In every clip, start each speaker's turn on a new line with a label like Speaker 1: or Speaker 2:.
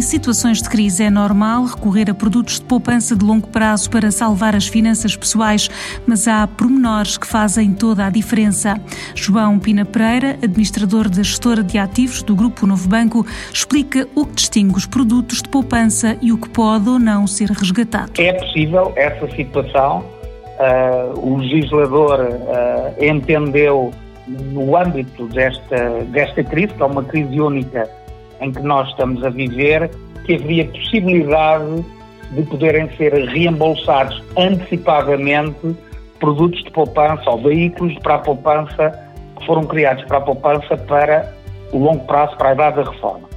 Speaker 1: em situações de crise é normal recorrer a produtos de poupança de longo prazo para salvar as finanças pessoais, mas há pormenores que fazem toda a diferença. João Pina Pereira, administrador da gestora de ativos do Grupo Novo Banco, explica o que distingue os produtos de poupança e o que pode ou não ser resgatado.
Speaker 2: É possível essa situação. Uh, o legislador uh, entendeu no âmbito desta, desta crise, que é uma crise única em que nós estamos a viver, que havia possibilidade de poderem ser reembolsados antecipadamente produtos de poupança ou veículos para a poupança que foram criados para a poupança para o longo prazo, para a idade da reforma.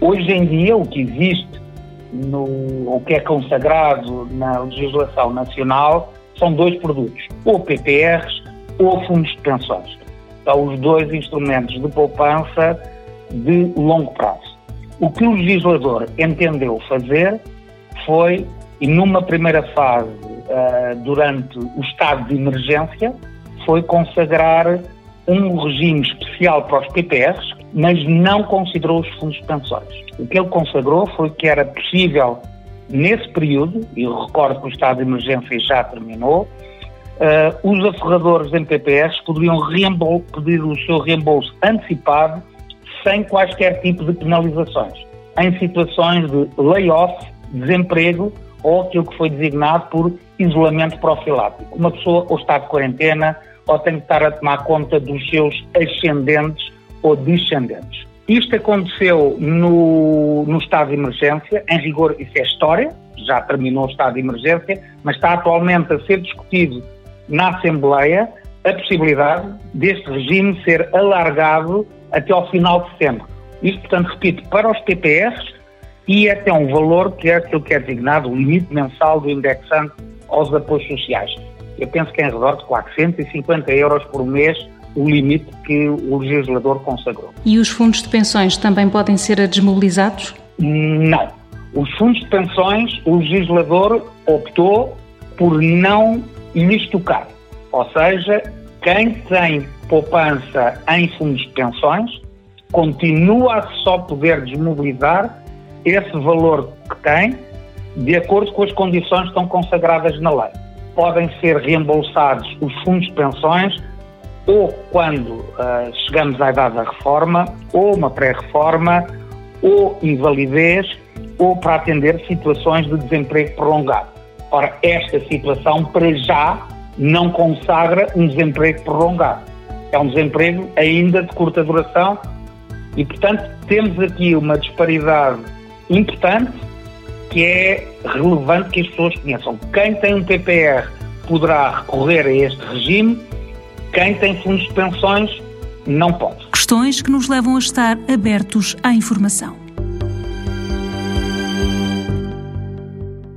Speaker 2: Hoje em dia, o que existe, no, o que é consagrado na legislação nacional, são dois produtos, ou PPRs ou fundos de pensões são os dois instrumentos de poupança de longo prazo. O que o legislador entendeu fazer foi, e numa primeira fase, uh, durante o estado de emergência, foi consagrar um regime especial para os PPRs, mas não considerou os fundos pensões. O que ele consagrou foi que era possível, nesse período, e recordo que o estado de emergência já terminou, uh, os aforradores em PPS poderiam pedir o seu reembolso antecipado sem quaisquer tipo de penalizações, em situações de layoff, desemprego ou aquilo que foi designado por isolamento profilático. Uma pessoa ou está de quarentena ou tem que estar a tomar conta dos seus ascendentes ou descendentes. Isto aconteceu no, no estado de emergência, em rigor isso é história, já terminou o estado de emergência, mas está atualmente a ser discutido na Assembleia a possibilidade deste regime ser alargado até ao final de setembro. Isto, portanto, repito, para os PPS e até um valor que é aquilo que é designado o limite mensal do indexante aos apoios sociais. Eu penso que é em redor de 450 euros por mês o limite que o legislador consagrou.
Speaker 1: E os fundos de pensões também podem ser desmobilizados?
Speaker 2: Não. Os fundos de pensões, o legislador optou por não lhes tocar. Ou seja, quem tem poupança em fundos de pensões continua a só poder desmobilizar esse valor que tem de acordo com as condições que estão consagradas na lei. Podem ser reembolsados os fundos de pensões ou quando uh, chegamos à idade da reforma, ou uma pré-reforma, ou invalidez, ou para atender situações de desemprego prolongado. Ora, esta situação, para já, não consagra um desemprego prolongado. É um desemprego ainda de curta duração e, portanto, temos aqui uma disparidade importante que é relevante que as pessoas conheçam. Quem tem um PPR poderá recorrer a este regime, quem tem fundos de pensões não pode.
Speaker 1: Questões que nos levam a estar abertos à informação.